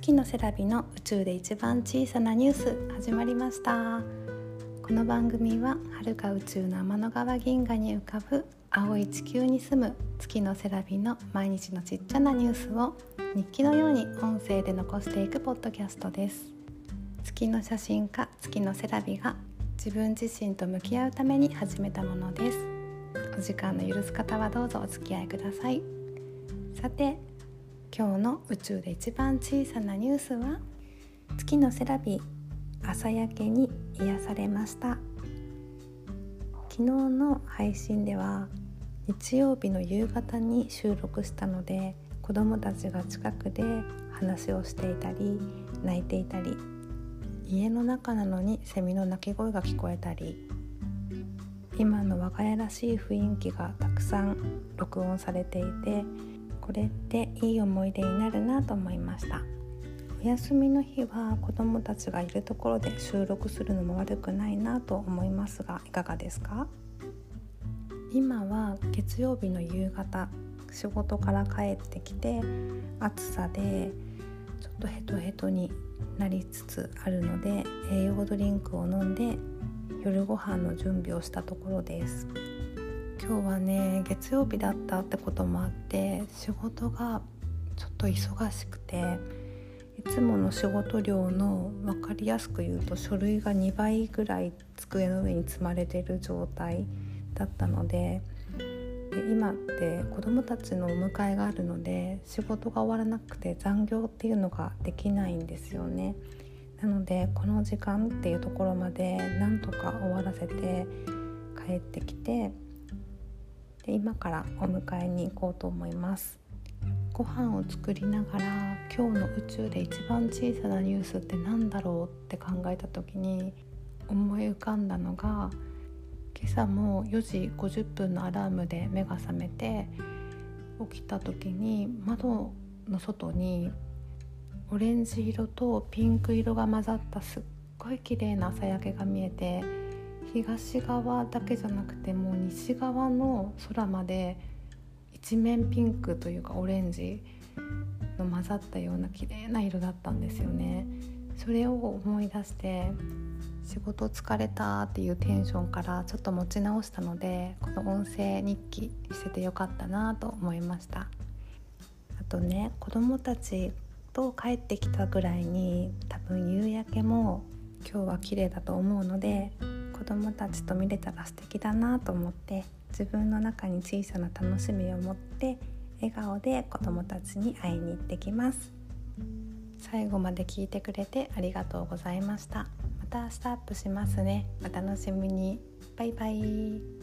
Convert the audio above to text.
月のセラビの宇宙で一番小さなニュース始まりました。この番組は遥か宇宙の天の川銀河に浮かぶ青い地球に住む月のセラビの毎日のちっちゃなニュースを日記のように音声で残していくポッドキャストです。月の写真家月のセラビが自分自身と向き合うために始めたものです。お時間の許す方はどうぞお付き合いください。さて今日の宇宙で一番小さなニュースは？月のセラビ朝焼けに癒されました。昨日の配信では日曜日の夕方に収録したので子供たちが近くで話をしていたり泣いていたり家の中なのにセミの鳴き声が聞こえたり今の我が家らしい雰囲気がたくさん録音されていてこれっていい思い出になるなと思いました。お休みの日は子どもたちがいるところで収録するのも悪くないなと思いますがいかがですか？今は月曜日の夕方仕事から帰ってきて暑さでちょっとヘトヘトになりつつあるので栄養ドリンクを飲んで夜ご飯の準備をしたところです。今日はね月曜日だったってこともあって仕事がちょっと忙しくていつもの仕事量の分かりやすく言うと書類が2倍ぐらい机の上に積まれてる状態だったのでで今って子どもたちのお迎えがあるので仕事が終わらなくて残業っていうのができないんですよね。なのでこの時間っていうところまでなんとか終わらせて帰ってきてで今からお迎えに行こうと思います。ご飯を作りながら今日の宇宙で一番小さなニュースって何だろうって考えた時に思い浮かんだのが今朝も4時50分のアラームで目が覚めて起きた時に窓の外にオレンジ色とピンク色が混ざったすっごい綺麗な朝焼けが見えて東側だけじゃなくてもう西側の空まで一面ピンクというかオレンジの混ざったような綺麗な色だったんですよね。それを思い出して仕事疲れたっていうテンションからちょっと持ち直したのでこの音声日記しててよかったなと思いましたあとね子供たちと帰ってきたぐらいに多分夕焼けも今日は綺麗だと思うので子供たちと見れたら素敵だなと思って自分の中に小さな楽しみを持って笑顔で子供たちに会いに行ってきます。最後まで聞いてくれてありがとうございました。またスタップしますね。お楽しみに。バイバイ。